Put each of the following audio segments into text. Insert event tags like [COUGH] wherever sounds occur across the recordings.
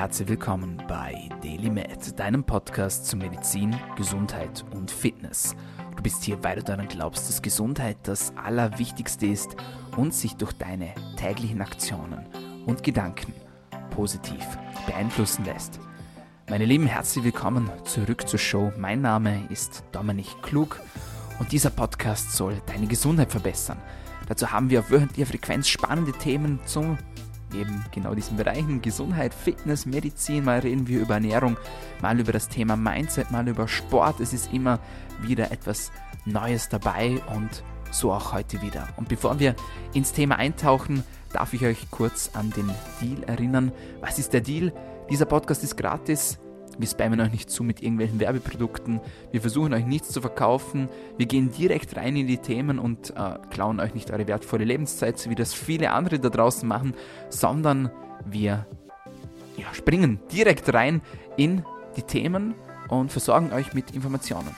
herzlich willkommen bei Daily Med, deinem Podcast zu Medizin, Gesundheit und Fitness. Du bist hier, weil du daran glaubst, dass Gesundheit das Allerwichtigste ist und sich durch deine täglichen Aktionen und Gedanken positiv beeinflussen lässt. Meine Lieben, herzlich willkommen zurück zur Show. Mein Name ist Dominik Klug und dieser Podcast soll deine Gesundheit verbessern. Dazu haben wir auf wöchentlicher Frequenz spannende Themen zum eben genau diesen Bereichen Gesundheit, Fitness, Medizin. Mal reden wir über Ernährung, mal über das Thema Mindset, mal über Sport. Es ist immer wieder etwas Neues dabei und so auch heute wieder. Und bevor wir ins Thema eintauchen, darf ich euch kurz an den Deal erinnern. Was ist der Deal? Dieser Podcast ist gratis. Wir spammen euch nicht zu mit irgendwelchen Werbeprodukten. Wir versuchen euch nichts zu verkaufen. Wir gehen direkt rein in die Themen und äh, klauen euch nicht eure wertvolle Lebenszeit, so wie das viele andere da draußen machen, sondern wir ja, springen direkt rein in die Themen und versorgen euch mit Informationen.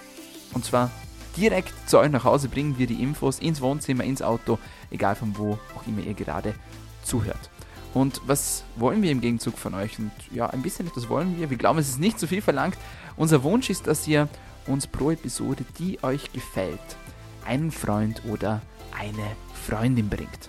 Und zwar direkt zu euch nach Hause bringen wir die Infos ins Wohnzimmer, ins Auto, egal von wo auch immer ihr gerade zuhört. Und was wollen wir im Gegenzug von euch? Und ja, ein bisschen etwas wollen wir. Wir glauben, es ist nicht zu viel verlangt. Unser Wunsch ist, dass ihr uns pro Episode, die euch gefällt, einen Freund oder eine Freundin bringt.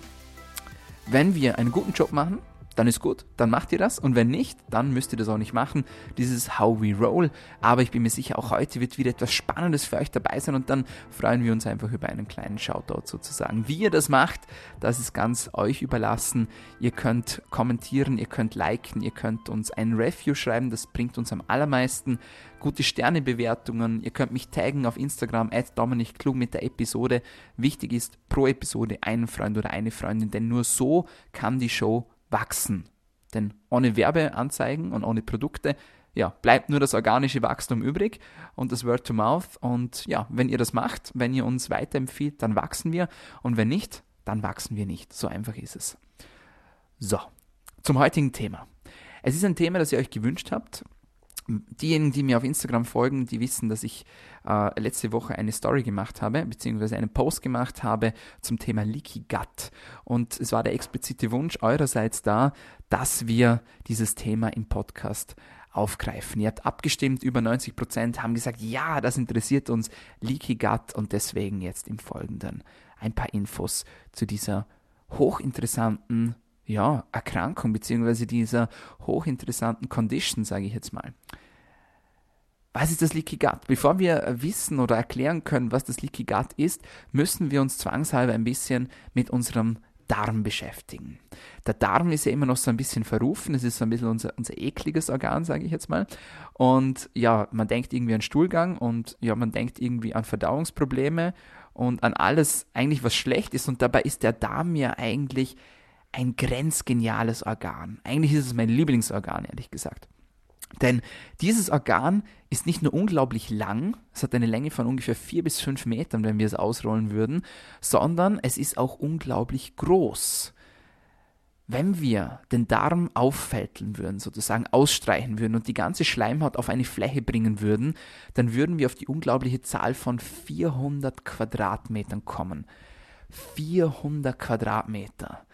Wenn wir einen guten Job machen, dann ist gut, dann macht ihr das. Und wenn nicht, dann müsst ihr das auch nicht machen. Dieses How We Roll. Aber ich bin mir sicher, auch heute wird wieder etwas Spannendes für euch dabei sein und dann freuen wir uns einfach über einen kleinen Shoutout sozusagen. Wie ihr das macht, das ist ganz euch überlassen. Ihr könnt kommentieren, ihr könnt liken, ihr könnt uns ein Review schreiben, das bringt uns am allermeisten. Gute Sternebewertungen, ihr könnt mich taggen auf Instagram, at Dominik Klug mit der Episode. Wichtig ist pro Episode einen Freund oder eine Freundin, denn nur so kann die Show wachsen. Denn ohne Werbeanzeigen und ohne Produkte, ja, bleibt nur das organische Wachstum übrig und das Word to Mouth. Und ja, wenn ihr das macht, wenn ihr uns weiterempfiehlt, dann wachsen wir. Und wenn nicht, dann wachsen wir nicht. So einfach ist es. So, zum heutigen Thema. Es ist ein Thema, das ihr euch gewünscht habt diejenigen, die mir auf Instagram folgen, die wissen, dass ich äh, letzte Woche eine Story gemacht habe, beziehungsweise einen Post gemacht habe zum Thema Leaky Gut. Und es war der explizite Wunsch eurerseits da, dass wir dieses Thema im Podcast aufgreifen. Ihr habt abgestimmt, über 90 Prozent haben gesagt, ja, das interessiert uns, Leaky Gut und deswegen jetzt im Folgenden ein paar Infos zu dieser hochinteressanten ja, Erkrankung beziehungsweise dieser hochinteressanten Condition, sage ich jetzt mal. Was ist das Leaky Gut? Bevor wir wissen oder erklären können, was das Leaky Gut ist, müssen wir uns zwangshalber ein bisschen mit unserem Darm beschäftigen. Der Darm ist ja immer noch so ein bisschen verrufen, es ist so ein bisschen unser, unser ekliges Organ, sage ich jetzt mal. Und ja, man denkt irgendwie an Stuhlgang und ja, man denkt irgendwie an Verdauungsprobleme und an alles eigentlich, was schlecht ist. Und dabei ist der Darm ja eigentlich ein grenzgeniales Organ. Eigentlich ist es mein Lieblingsorgan, ehrlich gesagt. Denn dieses Organ ist nicht nur unglaublich lang, es hat eine Länge von ungefähr vier bis fünf Metern, wenn wir es ausrollen würden, sondern es ist auch unglaublich groß. Wenn wir den Darm auffälteln würden, sozusagen ausstreichen würden und die ganze Schleimhaut auf eine Fläche bringen würden, dann würden wir auf die unglaubliche Zahl von 400 Quadratmetern kommen. 400 Quadratmeter.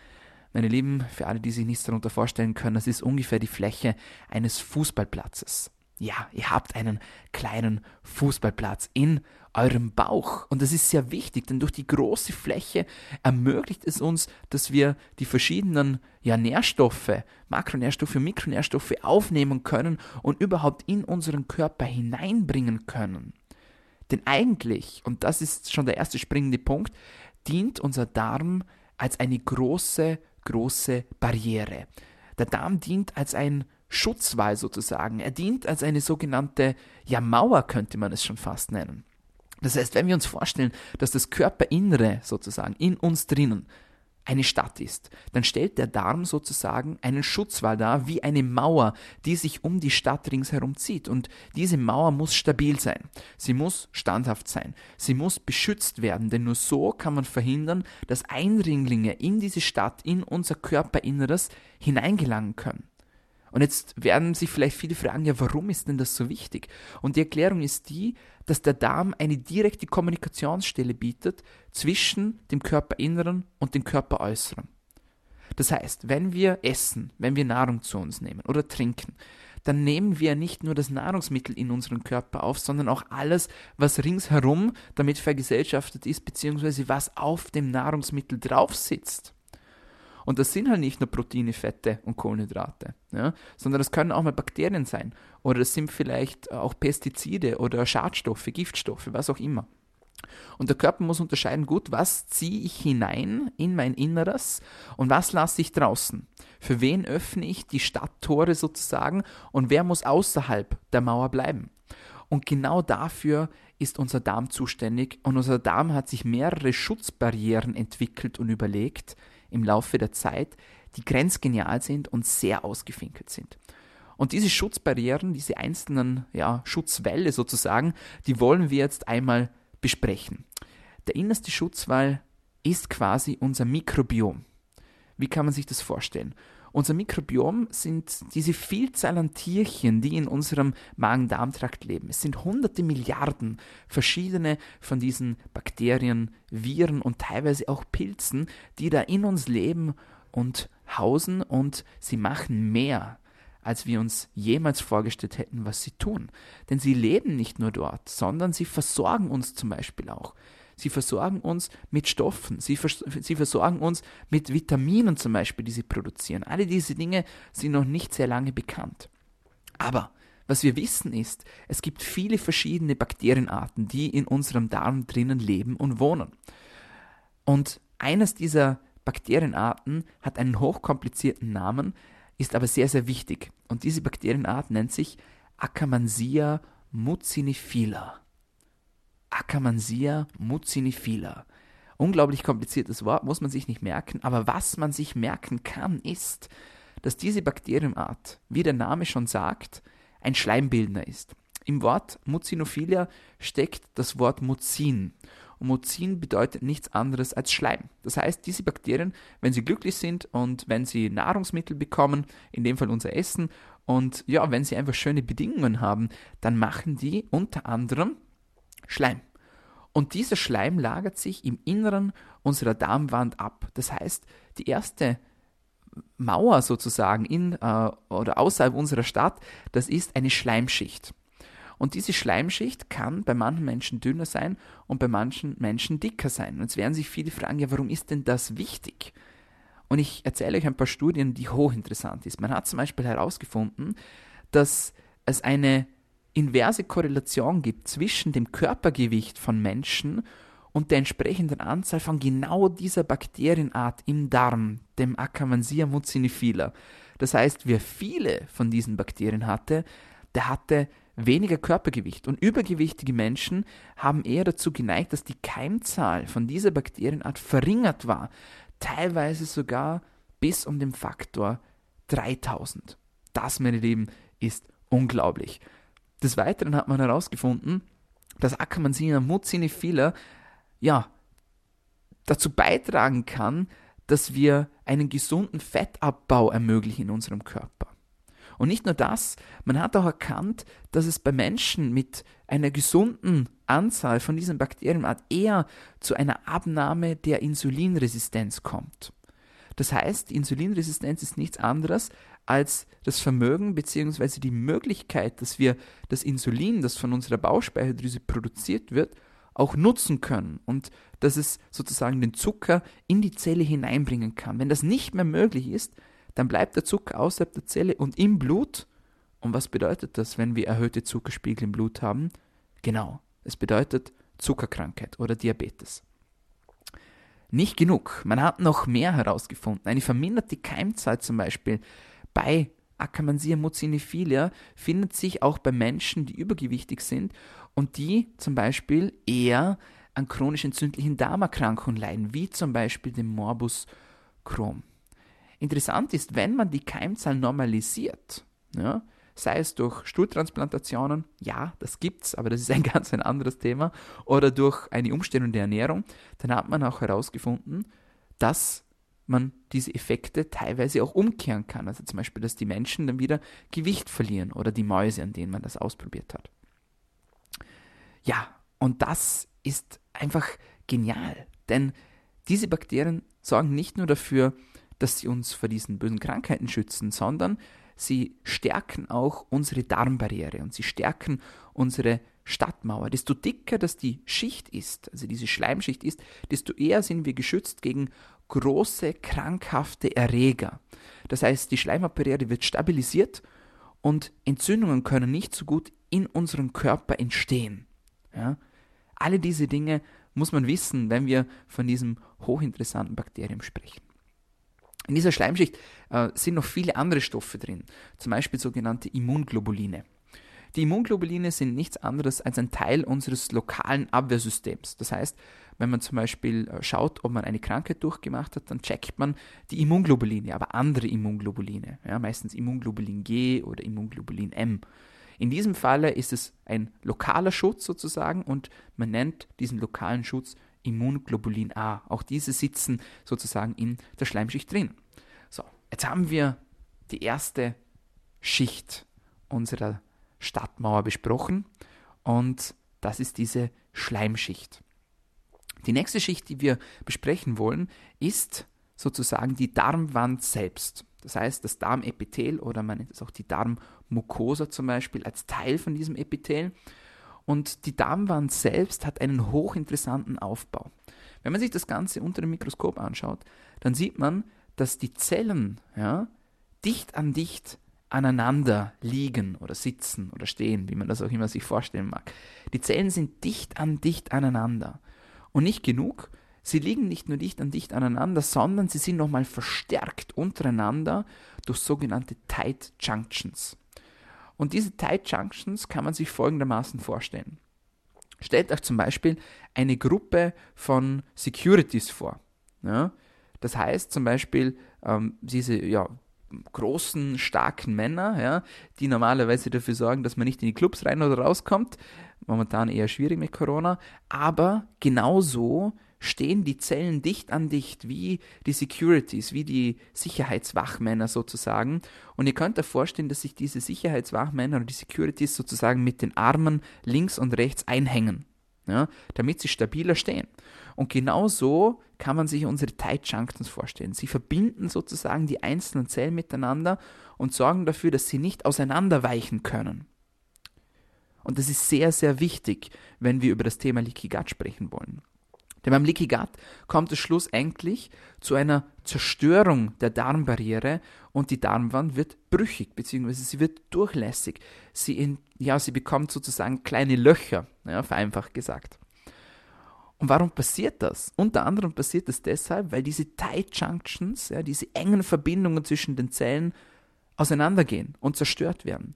Meine Lieben, für alle, die sich nichts darunter vorstellen können, das ist ungefähr die Fläche eines Fußballplatzes. Ja, ihr habt einen kleinen Fußballplatz in eurem Bauch. Und das ist sehr wichtig, denn durch die große Fläche ermöglicht es uns, dass wir die verschiedenen ja, Nährstoffe, Makronährstoffe, Mikronährstoffe aufnehmen können und überhaupt in unseren Körper hineinbringen können. Denn eigentlich, und das ist schon der erste springende Punkt, dient unser Darm als eine große große Barriere. Der Darm dient als ein Schutzwall sozusagen. Er dient als eine sogenannte ja, Mauer, könnte man es schon fast nennen. Das heißt, wenn wir uns vorstellen, dass das Körperinnere sozusagen in uns drinnen eine Stadt ist, dann stellt der Darm sozusagen einen Schutzwall dar, wie eine Mauer, die sich um die Stadt ringsherum zieht. Und diese Mauer muss stabil sein. Sie muss standhaft sein. Sie muss beschützt werden, denn nur so kann man verhindern, dass Eindringlinge in diese Stadt, in unser Körperinneres hineingelangen können. Und jetzt werden sich vielleicht viele fragen, ja, warum ist denn das so wichtig? Und die Erklärung ist die, dass der Darm eine direkte Kommunikationsstelle bietet zwischen dem Körperinneren und dem Körperäußeren. Das heißt, wenn wir essen, wenn wir Nahrung zu uns nehmen oder trinken, dann nehmen wir nicht nur das Nahrungsmittel in unseren Körper auf, sondern auch alles, was ringsherum damit vergesellschaftet ist, beziehungsweise was auf dem Nahrungsmittel drauf sitzt. Und das sind halt nicht nur Proteine, Fette und Kohlenhydrate, ja, sondern das können auch mal Bakterien sein. Oder das sind vielleicht auch Pestizide oder Schadstoffe, Giftstoffe, was auch immer. Und der Körper muss unterscheiden, gut, was ziehe ich hinein in mein Inneres und was lasse ich draußen. Für wen öffne ich die Stadttore sozusagen und wer muss außerhalb der Mauer bleiben. Und genau dafür ist unser Darm zuständig und unser Darm hat sich mehrere Schutzbarrieren entwickelt und überlegt im Laufe der Zeit, die grenzgenial sind und sehr ausgefinkelt sind. Und diese Schutzbarrieren, diese einzelnen ja, Schutzwälle sozusagen, die wollen wir jetzt einmal besprechen. Der innerste Schutzwall ist quasi unser Mikrobiom. Wie kann man sich das vorstellen? Unser Mikrobiom sind diese Vielzahl an Tierchen, die in unserem Magen-Darm-Trakt leben. Es sind hunderte Milliarden verschiedene von diesen Bakterien, Viren und teilweise auch Pilzen, die da in uns leben und hausen und sie machen mehr als wir uns jemals vorgestellt hätten, was sie tun. Denn sie leben nicht nur dort, sondern sie versorgen uns zum Beispiel auch. Sie versorgen uns mit Stoffen, sie, vers sie versorgen uns mit Vitaminen zum Beispiel, die sie produzieren. Alle diese Dinge sind noch nicht sehr lange bekannt. Aber was wir wissen ist, es gibt viele verschiedene Bakterienarten, die in unserem Darm drinnen leben und wohnen. Und eines dieser Bakterienarten hat einen hochkomplizierten Namen, ist aber sehr, sehr wichtig. Und diese Bakterienart nennt sich Akkermansia mucinifila. Akkermansia mucinifila. Unglaublich kompliziertes Wort, muss man sich nicht merken, aber was man sich merken kann, ist, dass diese Bakterienart, wie der Name schon sagt, ein Schleimbildner ist. Im Wort Mucinophilia steckt das Wort Muzin und Muzin bedeutet nichts anderes als Schleim. Das heißt, diese Bakterien, wenn sie glücklich sind und wenn sie Nahrungsmittel bekommen, in dem Fall unser Essen, und ja, wenn sie einfach schöne Bedingungen haben, dann machen die unter anderem Schleim. Und dieser Schleim lagert sich im Inneren unserer Darmwand ab. Das heißt, die erste Mauer sozusagen in äh, oder außerhalb unserer Stadt, das ist eine Schleimschicht. Und diese Schleimschicht kann bei manchen Menschen dünner sein und bei manchen Menschen dicker sein. Und jetzt werden sich viele fragen, ja, warum ist denn das wichtig? Und ich erzähle euch ein paar Studien, die hochinteressant sind. Man hat zum Beispiel herausgefunden, dass es eine inverse Korrelation gibt zwischen dem Körpergewicht von Menschen und der entsprechenden Anzahl von genau dieser Bakterienart im Darm, dem Akkermansia mucinifila. Das heißt, wer viele von diesen Bakterien hatte, der hatte weniger Körpergewicht. Und übergewichtige Menschen haben eher dazu geneigt, dass die Keimzahl von dieser Bakterienart verringert war. Teilweise sogar bis um den Faktor 3000. Das, meine Lieben, ist unglaublich. Des Weiteren hat man herausgefunden, dass Akkermansia mucinifila ja, dazu beitragen kann, dass wir einen gesunden Fettabbau ermöglichen in unserem Körper. Und nicht nur das, man hat auch erkannt, dass es bei Menschen mit einer gesunden Anzahl von diesen Bakterienart eher zu einer Abnahme der Insulinresistenz kommt. Das heißt, Insulinresistenz ist nichts anderes als das Vermögen bzw. die Möglichkeit, dass wir das Insulin, das von unserer Bauchspeicheldrüse produziert wird, auch nutzen können und dass es sozusagen den Zucker in die Zelle hineinbringen kann. Wenn das nicht mehr möglich ist, dann bleibt der Zucker außerhalb der Zelle und im Blut. Und was bedeutet das, wenn wir erhöhte Zuckerspiegel im Blut haben? Genau, es bedeutet Zuckerkrankheit oder Diabetes. Nicht genug, man hat noch mehr herausgefunden. Eine verminderte Keimzahl zum Beispiel bei Akkermansia muciniphilia findet sich auch bei Menschen, die übergewichtig sind und die zum Beispiel eher an chronisch entzündlichen Darmerkrankungen leiden, wie zum Beispiel dem Morbus Crohn. Interessant ist, wenn man die Keimzahl normalisiert, ja, sei es durch Stuhltransplantationen, ja, das gibt's, aber das ist ein [LAUGHS] ganz ein anderes Thema, oder durch eine Umstellung der Ernährung, dann hat man auch herausgefunden, dass man diese Effekte teilweise auch umkehren kann. Also zum Beispiel, dass die Menschen dann wieder Gewicht verlieren oder die Mäuse, an denen man das ausprobiert hat. Ja, und das ist einfach genial, denn diese Bakterien sorgen nicht nur dafür, dass sie uns vor diesen bösen Krankheiten schützen, sondern sie stärken auch unsere Darmbarriere und sie stärken unsere Stadtmauer. Desto dicker das die Schicht ist, also diese Schleimschicht ist, desto eher sind wir geschützt gegen große krankhafte Erreger. Das heißt, die Schleimhautbarriere wird stabilisiert und Entzündungen können nicht so gut in unserem Körper entstehen. Ja? Alle diese Dinge muss man wissen, wenn wir von diesem hochinteressanten Bakterium sprechen. In dieser Schleimschicht äh, sind noch viele andere Stoffe drin, zum Beispiel sogenannte Immunglobuline. Die Immunglobuline sind nichts anderes als ein Teil unseres lokalen Abwehrsystems. Das heißt, wenn man zum Beispiel äh, schaut, ob man eine Krankheit durchgemacht hat, dann checkt man die Immunglobuline, aber andere Immunglobuline, ja, meistens Immunglobulin G oder Immunglobulin M. In diesem Falle ist es ein lokaler Schutz sozusagen und man nennt diesen lokalen Schutz Immunglobulin A. Auch diese sitzen sozusagen in der Schleimschicht drin. So, jetzt haben wir die erste Schicht unserer Stadtmauer besprochen und das ist diese Schleimschicht. Die nächste Schicht, die wir besprechen wollen, ist sozusagen die Darmwand selbst. Das heißt, das Darmepithel oder man nennt es auch die Darmmucosa zum Beispiel als Teil von diesem Epithel. Und die Darmwand selbst hat einen hochinteressanten Aufbau. Wenn man sich das Ganze unter dem Mikroskop anschaut, dann sieht man, dass die Zellen ja, dicht an dicht aneinander liegen oder sitzen oder stehen, wie man das auch immer sich vorstellen mag. Die Zellen sind dicht an dicht aneinander. Und nicht genug, sie liegen nicht nur dicht an dicht aneinander, sondern sie sind nochmal verstärkt untereinander durch sogenannte Tight Junctions. Und diese Tight Junctions kann man sich folgendermaßen vorstellen. Stellt euch zum Beispiel eine Gruppe von Securities vor. Ja? Das heißt zum Beispiel, ähm, diese ja, großen, starken Männer, ja, die normalerweise dafür sorgen, dass man nicht in die Clubs rein oder rauskommt. Momentan eher schwierig mit Corona. Aber genauso stehen die Zellen dicht an dicht, wie die Securities, wie die Sicherheitswachmänner sozusagen. Und ihr könnt euch vorstellen, dass sich diese Sicherheitswachmänner und die Securities sozusagen mit den Armen links und rechts einhängen, ja, damit sie stabiler stehen. Und genau so kann man sich unsere Tight Junctions vorstellen. Sie verbinden sozusagen die einzelnen Zellen miteinander und sorgen dafür, dass sie nicht auseinanderweichen können. Und das ist sehr, sehr wichtig, wenn wir über das Thema Leaky Gut sprechen wollen. Denn beim Leaky Gut kommt es schlussendlich zu einer Zerstörung der Darmbarriere und die Darmwand wird brüchig, beziehungsweise sie wird durchlässig. Sie, in, ja, sie bekommt sozusagen kleine Löcher, ja, vereinfacht gesagt. Und warum passiert das? Unter anderem passiert das deshalb, weil diese Tight Junctions, ja, diese engen Verbindungen zwischen den Zellen auseinandergehen und zerstört werden.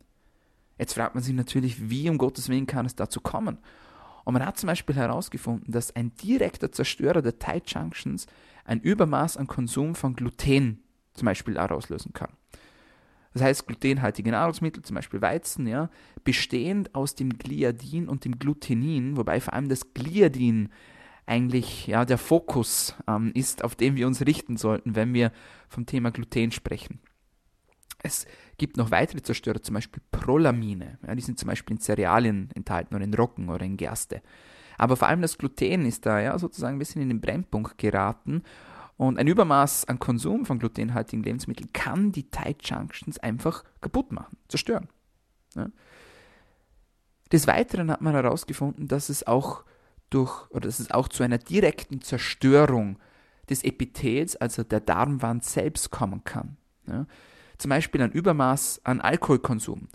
Jetzt fragt man sich natürlich, wie um Gottes Willen kann es dazu kommen? Und man hat zum Beispiel herausgefunden, dass ein direkter Zerstörer der Tight Junctions ein Übermaß an Konsum von Gluten zum Beispiel auslösen kann. Das heißt, glutenhaltige Nahrungsmittel, zum Beispiel Weizen, ja, bestehend aus dem Gliadin und dem Glutenin, wobei vor allem das Gliadin eigentlich ja, der Fokus ähm, ist, auf den wir uns richten sollten, wenn wir vom Thema Gluten sprechen. Es gibt noch weitere Zerstörer, zum Beispiel Prolamine. Ja, die sind zum Beispiel in Cerealien enthalten oder in Roggen oder in Gerste. Aber vor allem das Gluten ist da ja sozusagen ein bisschen in den Brennpunkt geraten. Und ein Übermaß an Konsum von glutenhaltigen Lebensmitteln kann die Tight Junctions einfach kaputt machen, zerstören. Ja. Des Weiteren hat man herausgefunden, dass es auch durch, oder dass es auch zu einer direkten Zerstörung des Epithels, also der Darmwand selbst kommen kann. Ja. Zum Beispiel ein Übermaß an Alkoholkonsum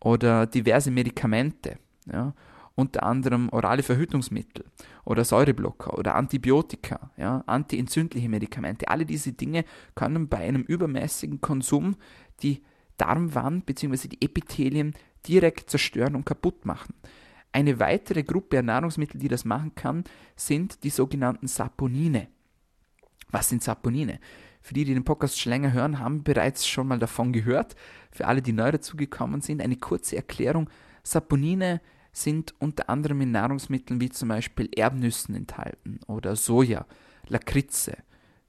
oder diverse Medikamente, ja, unter anderem orale Verhütungsmittel oder Säureblocker oder Antibiotika, ja, antientzündliche Medikamente. Alle diese Dinge können bei einem übermäßigen Konsum die Darmwand bzw. die Epithelien direkt zerstören und kaputt machen. Eine weitere Gruppe an Nahrungsmitteln, die das machen kann, sind die sogenannten Saponine. Was sind Saponine? Für die, die den Podcast schon länger hören, haben bereits schon mal davon gehört. Für alle, die neu dazugekommen sind, eine kurze Erklärung. Saponine sind unter anderem in Nahrungsmitteln wie zum Beispiel Erbnüssen enthalten oder Soja, Lakritze,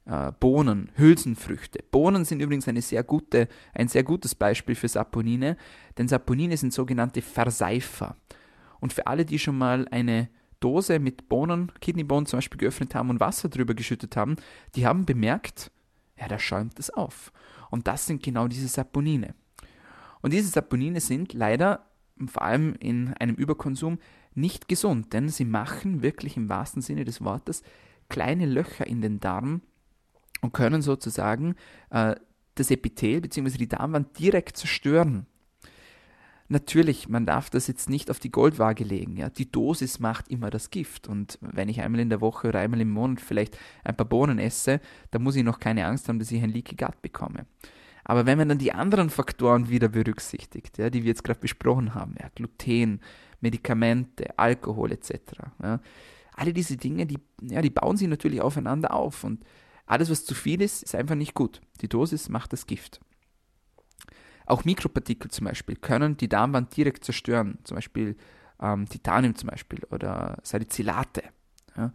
äh, Bohnen, Hülsenfrüchte. Bohnen sind übrigens eine sehr gute, ein sehr gutes Beispiel für Saponine, denn Saponine sind sogenannte Verseifer. Und für alle, die schon mal eine Dose mit Bohnen, Kidneybohnen zum Beispiel geöffnet haben und Wasser drüber geschüttet haben, die haben bemerkt, ja, da schäumt es auf. Und das sind genau diese Saponine. Und diese Saponine sind leider, vor allem in einem Überkonsum, nicht gesund, denn sie machen wirklich im wahrsten Sinne des Wortes kleine Löcher in den Darm und können sozusagen äh, das Epithel bzw. die Darmwand direkt zerstören. Natürlich, man darf das jetzt nicht auf die Goldwaage legen. Ja. Die Dosis macht immer das Gift. Und wenn ich einmal in der Woche oder einmal im Monat vielleicht ein paar Bohnen esse, dann muss ich noch keine Angst haben, dass ich ein Leaky Gut bekomme. Aber wenn man dann die anderen Faktoren wieder berücksichtigt, ja, die wir jetzt gerade besprochen haben, ja, Gluten, Medikamente, Alkohol etc., ja, alle diese Dinge, die, ja, die bauen sich natürlich aufeinander auf. Und alles, was zu viel ist, ist einfach nicht gut. Die Dosis macht das Gift. Auch Mikropartikel zum Beispiel können die Darmwand direkt zerstören, zum Beispiel ähm, Titanium zum Beispiel oder Salicylate. Ja.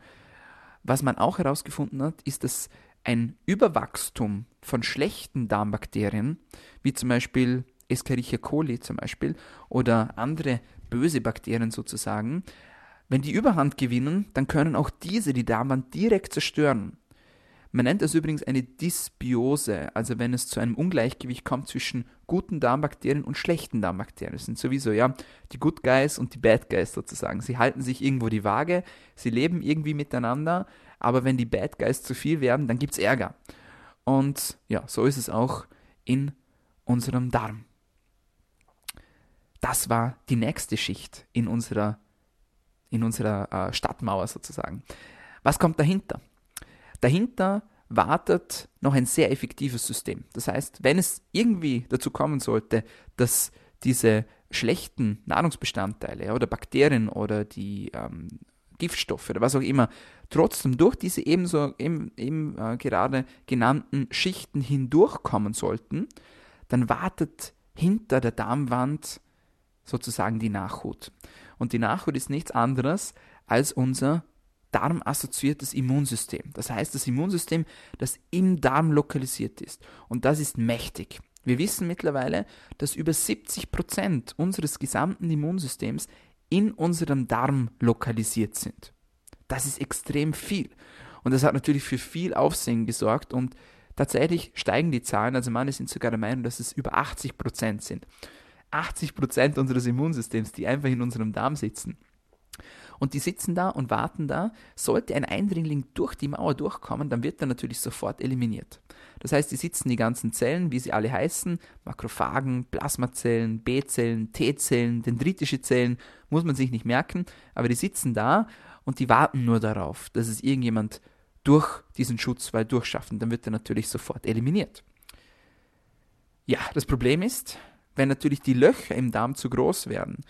Was man auch herausgefunden hat, ist, dass ein Überwachstum von schlechten Darmbakterien, wie zum Beispiel Escherichia coli zum Beispiel oder andere böse Bakterien sozusagen, wenn die Überhand gewinnen, dann können auch diese die Darmwand direkt zerstören. Man nennt das übrigens eine Dysbiose, also wenn es zu einem Ungleichgewicht kommt zwischen guten Darmbakterien und schlechten Darmbakterien. Das sind sowieso ja die Good Guys und die Bad Guys sozusagen. Sie halten sich irgendwo die Waage, sie leben irgendwie miteinander, aber wenn die Bad Guys zu viel werden, dann gibt es Ärger. Und ja, so ist es auch in unserem Darm. Das war die nächste Schicht in unserer, in unserer äh, Stadtmauer sozusagen. Was kommt dahinter? Dahinter wartet noch ein sehr effektives System. Das heißt, wenn es irgendwie dazu kommen sollte, dass diese schlechten Nahrungsbestandteile oder Bakterien oder die ähm, Giftstoffe oder was auch immer trotzdem durch diese ebenso eben, eben äh, gerade genannten Schichten hindurchkommen sollten, dann wartet hinter der Darmwand sozusagen die Nachhut. Und die Nachhut ist nichts anderes als unser darmassoziiertes Immunsystem. Das heißt, das Immunsystem, das im Darm lokalisiert ist. Und das ist mächtig. Wir wissen mittlerweile, dass über 70 Prozent unseres gesamten Immunsystems in unserem Darm lokalisiert sind. Das ist extrem viel. Und das hat natürlich für viel Aufsehen gesorgt und tatsächlich steigen die Zahlen. Also manche sind sogar der Meinung, dass es über 80 Prozent sind. 80 Prozent unseres Immunsystems, die einfach in unserem Darm sitzen. Und die sitzen da und warten da. Sollte ein Eindringling durch die Mauer durchkommen, dann wird er natürlich sofort eliminiert. Das heißt, die sitzen die ganzen Zellen, wie sie alle heißen, Makrophagen, Plasmazellen, B-Zellen, T-Zellen, dendritische Zellen, muss man sich nicht merken, aber die sitzen da und die warten nur darauf, dass es irgendjemand durch diesen Schutzwall durchschaffen. Dann wird er natürlich sofort eliminiert. Ja, das Problem ist, wenn natürlich die Löcher im Darm zu groß werden,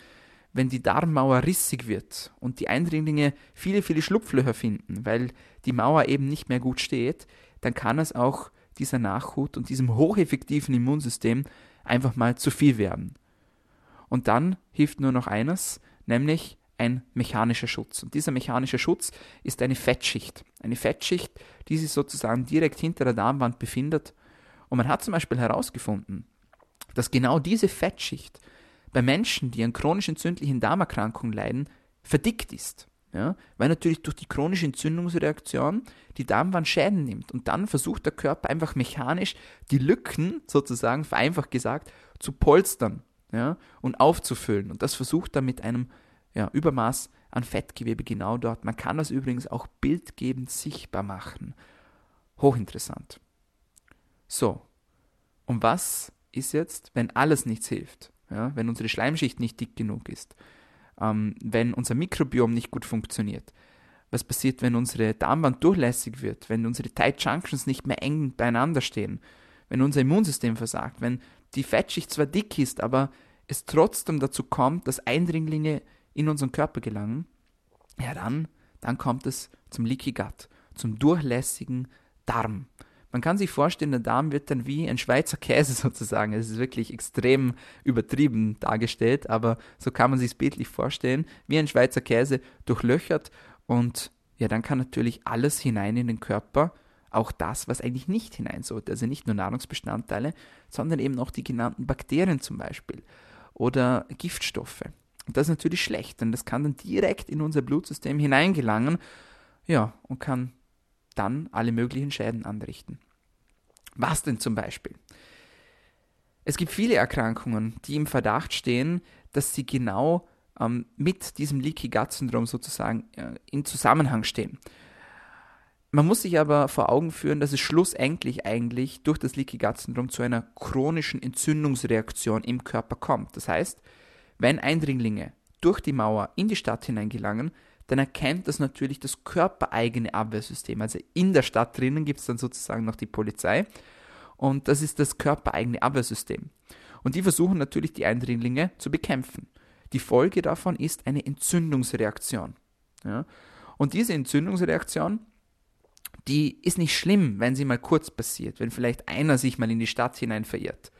wenn die Darmmauer rissig wird und die Eindringlinge viele, viele Schlupflöcher finden, weil die Mauer eben nicht mehr gut steht, dann kann es auch dieser Nachhut und diesem hocheffektiven Immunsystem einfach mal zu viel werden. Und dann hilft nur noch eines, nämlich ein mechanischer Schutz. Und dieser mechanische Schutz ist eine Fettschicht. Eine Fettschicht, die sich sozusagen direkt hinter der Darmwand befindet. Und man hat zum Beispiel herausgefunden, dass genau diese Fettschicht bei Menschen, die an chronisch entzündlichen Darmerkrankungen leiden, verdickt ist. Ja, weil natürlich durch die chronische Entzündungsreaktion die Darmwand Schäden nimmt. Und dann versucht der Körper einfach mechanisch die Lücken, sozusagen vereinfacht gesagt, zu polstern ja, und aufzufüllen. Und das versucht er mit einem ja, Übermaß an Fettgewebe genau dort. Man kann das übrigens auch bildgebend sichtbar machen. Hochinteressant. So, und was ist jetzt, wenn alles nichts hilft? Ja, wenn unsere Schleimschicht nicht dick genug ist, ähm, wenn unser Mikrobiom nicht gut funktioniert. Was passiert, wenn unsere Darmwand durchlässig wird, wenn unsere Tight Junctions nicht mehr eng beieinander stehen, wenn unser Immunsystem versagt, wenn die Fettschicht zwar dick ist, aber es trotzdem dazu kommt, dass Eindringlinge in unseren Körper gelangen, ja dann, dann kommt es zum Leaky Gut, zum durchlässigen Darm. Man kann sich vorstellen, der Darm wird dann wie ein Schweizer Käse [LAUGHS] sozusagen. Es ist wirklich extrem übertrieben dargestellt, aber so kann man sich es bildlich vorstellen, wie ein Schweizer Käse durchlöchert und ja, dann kann natürlich alles hinein in den Körper, auch das, was eigentlich nicht hinein sollte. Also nicht nur Nahrungsbestandteile, sondern eben auch die genannten Bakterien zum Beispiel oder Giftstoffe. Und das ist natürlich schlecht, denn das kann dann direkt in unser Blutsystem hineingelangen, ja, und kann dann alle möglichen Schäden anrichten. Was denn zum Beispiel? Es gibt viele Erkrankungen, die im Verdacht stehen, dass sie genau ähm, mit diesem Leaky Gut Syndrom sozusagen äh, in Zusammenhang stehen. Man muss sich aber vor Augen führen, dass es schlussendlich eigentlich durch das Leaky Gut Syndrom zu einer chronischen Entzündungsreaktion im Körper kommt. Das heißt, wenn Eindringlinge durch die Mauer in die Stadt hineingelangen, dann erkennt das natürlich das körpereigene Abwehrsystem. Also in der Stadt drinnen gibt es dann sozusagen noch die Polizei und das ist das körpereigene Abwehrsystem. Und die versuchen natürlich die Eindringlinge zu bekämpfen. Die Folge davon ist eine Entzündungsreaktion. Ja? Und diese Entzündungsreaktion, die ist nicht schlimm, wenn sie mal kurz passiert, wenn vielleicht einer sich mal in die Stadt hinein verirrt.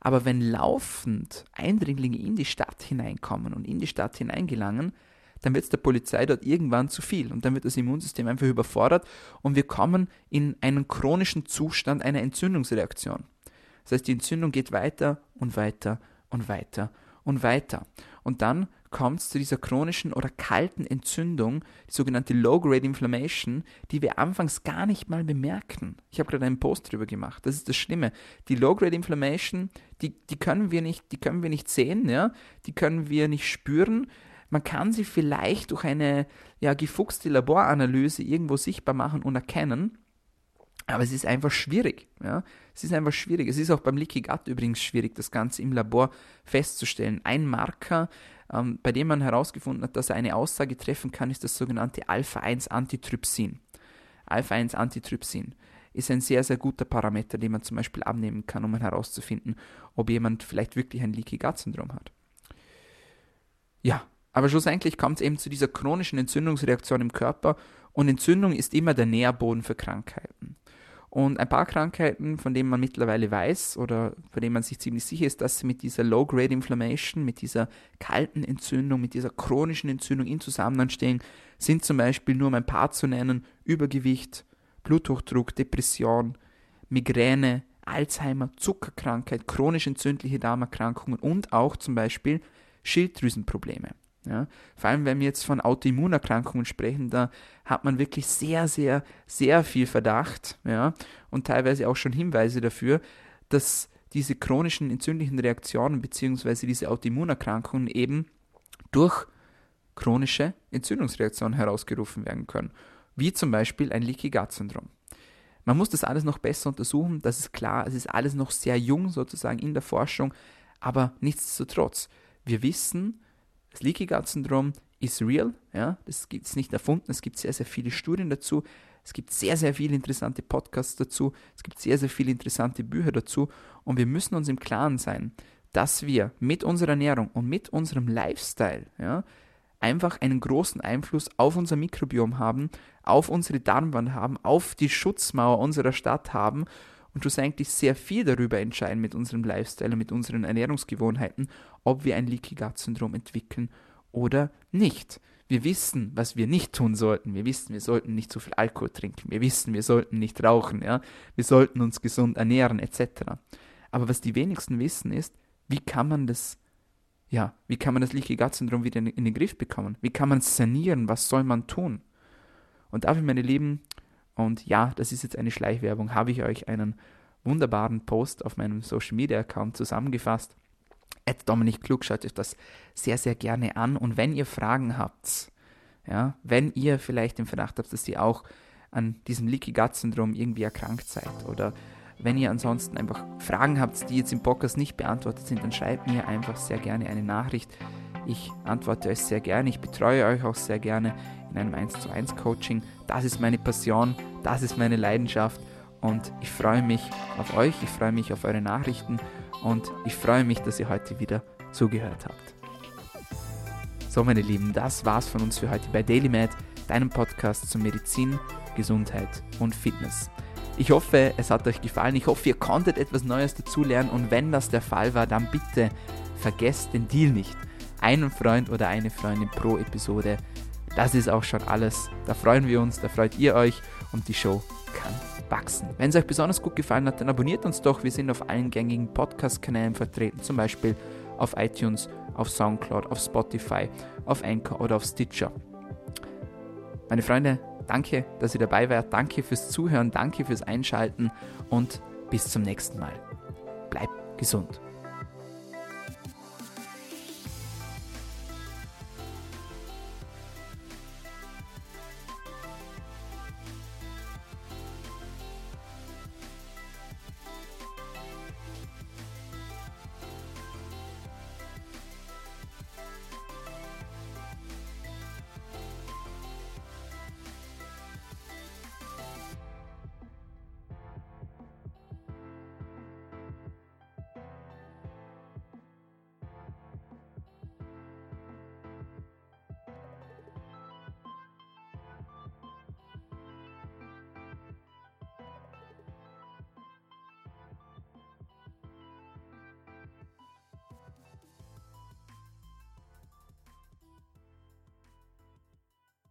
Aber wenn laufend Eindringlinge in die Stadt hineinkommen und in die Stadt hineingelangen, dann wird es der Polizei dort irgendwann zu viel und dann wird das Immunsystem einfach überfordert und wir kommen in einen chronischen Zustand einer Entzündungsreaktion. Das heißt, die Entzündung geht weiter und weiter und weiter und weiter. Und dann kommt es zu dieser chronischen oder kalten Entzündung, die sogenannte Low-Grade Inflammation, die wir anfangs gar nicht mal bemerken. Ich habe gerade einen Post drüber gemacht. Das ist das Schlimme. Die Low-Grade Inflammation, die, die, können wir nicht, die können wir nicht sehen, ja? die können wir nicht spüren. Man kann sie vielleicht durch eine ja, gefuchste Laboranalyse irgendwo sichtbar machen und erkennen. Aber es ist einfach schwierig. Ja? Es ist einfach schwierig. Es ist auch beim Leaky Gut übrigens schwierig, das Ganze im Labor festzustellen. Ein Marker, ähm, bei dem man herausgefunden hat, dass er eine Aussage treffen kann, ist das sogenannte Alpha-1-Antitrypsin. Alpha-1-Antitrypsin ist ein sehr, sehr guter Parameter, den man zum Beispiel abnehmen kann, um herauszufinden, ob jemand vielleicht wirklich ein Leaky Gut Syndrom hat. Ja, aber schlussendlich kommt es eben zu dieser chronischen Entzündungsreaktion im Körper und Entzündung ist immer der Nährboden für Krankheiten. Und ein paar Krankheiten, von denen man mittlerweile weiß oder von denen man sich ziemlich sicher ist, dass sie mit dieser Low-Grade Inflammation, mit dieser kalten Entzündung, mit dieser chronischen Entzündung in Zusammenhang stehen, sind zum Beispiel nur um ein paar zu nennen, Übergewicht, Bluthochdruck, Depression, Migräne, Alzheimer, Zuckerkrankheit, chronisch entzündliche Darmerkrankungen und auch zum Beispiel Schilddrüsenprobleme. Ja, vor allem, wenn wir jetzt von Autoimmunerkrankungen sprechen, da hat man wirklich sehr, sehr, sehr viel Verdacht ja, und teilweise auch schon Hinweise dafür, dass diese chronischen entzündlichen Reaktionen bzw. diese Autoimmunerkrankungen eben durch chronische Entzündungsreaktionen herausgerufen werden können, wie zum Beispiel ein Leaky Gut Syndrom. Man muss das alles noch besser untersuchen, das ist klar, es ist alles noch sehr jung sozusagen in der Forschung, aber nichtsdestotrotz, wir wissen, das Leaky Gut Syndrom ist real, ja, das gibt es nicht erfunden, es gibt sehr, sehr viele Studien dazu, es gibt sehr, sehr viele interessante Podcasts dazu, es gibt sehr, sehr viele interessante Bücher dazu. Und wir müssen uns im Klaren sein, dass wir mit unserer Ernährung und mit unserem Lifestyle, ja, einfach einen großen Einfluss auf unser Mikrobiom haben, auf unsere Darmwand haben, auf die Schutzmauer unserer Stadt haben und schlussendlich sehr viel darüber entscheiden mit unserem Lifestyle und mit unseren Ernährungsgewohnheiten, ob wir ein Leaky Gut Syndrom entwickeln oder nicht. Wir wissen, was wir nicht tun sollten. Wir wissen, wir sollten nicht zu viel Alkohol trinken. Wir wissen, wir sollten nicht rauchen. Ja? Wir sollten uns gesund ernähren etc. Aber was die wenigsten wissen ist, wie kann man das, ja, wie kann man das Leaky Gut Syndrom wieder in, in den Griff bekommen? Wie kann man es sanieren? Was soll man tun? Und dafür, meine Lieben, und ja, das ist jetzt eine Schleichwerbung, habe ich euch einen wunderbaren Post auf meinem Social Media Account zusammengefasst. At Dominik Klug, schaut euch das sehr, sehr gerne an. Und wenn ihr Fragen habt, ja, wenn ihr vielleicht den Verdacht habt, dass ihr auch an diesem Leaky Gut Syndrom irgendwie erkrankt seid oder wenn ihr ansonsten einfach Fragen habt, die jetzt im Podcast nicht beantwortet sind, dann schreibt mir einfach sehr gerne eine Nachricht. Ich antworte euch sehr gerne, ich betreue euch auch sehr gerne in einem 1 zu 1 Coaching. Das ist meine Passion, das ist meine Leidenschaft und ich freue mich auf euch, ich freue mich auf eure Nachrichten und ich freue mich, dass ihr heute wieder zugehört habt. So, meine Lieben, das war's von uns für heute bei DailyMed, deinem Podcast zu Medizin, Gesundheit und Fitness. Ich hoffe, es hat euch gefallen. Ich hoffe, ihr konntet etwas Neues dazulernen und wenn das der Fall war, dann bitte vergesst den Deal nicht. Einen Freund oder eine Freundin pro Episode das ist auch schon alles. Da freuen wir uns, da freut ihr euch und die Show kann wachsen. Wenn es euch besonders gut gefallen hat, dann abonniert uns doch. Wir sind auf allen gängigen Podcast-Kanälen vertreten, zum Beispiel auf iTunes, auf Soundcloud, auf Spotify, auf Anchor oder auf Stitcher. Meine Freunde, danke, dass ihr dabei wart. Danke fürs Zuhören, danke fürs Einschalten und Bis zum nächsten Mal. Bleib gesund.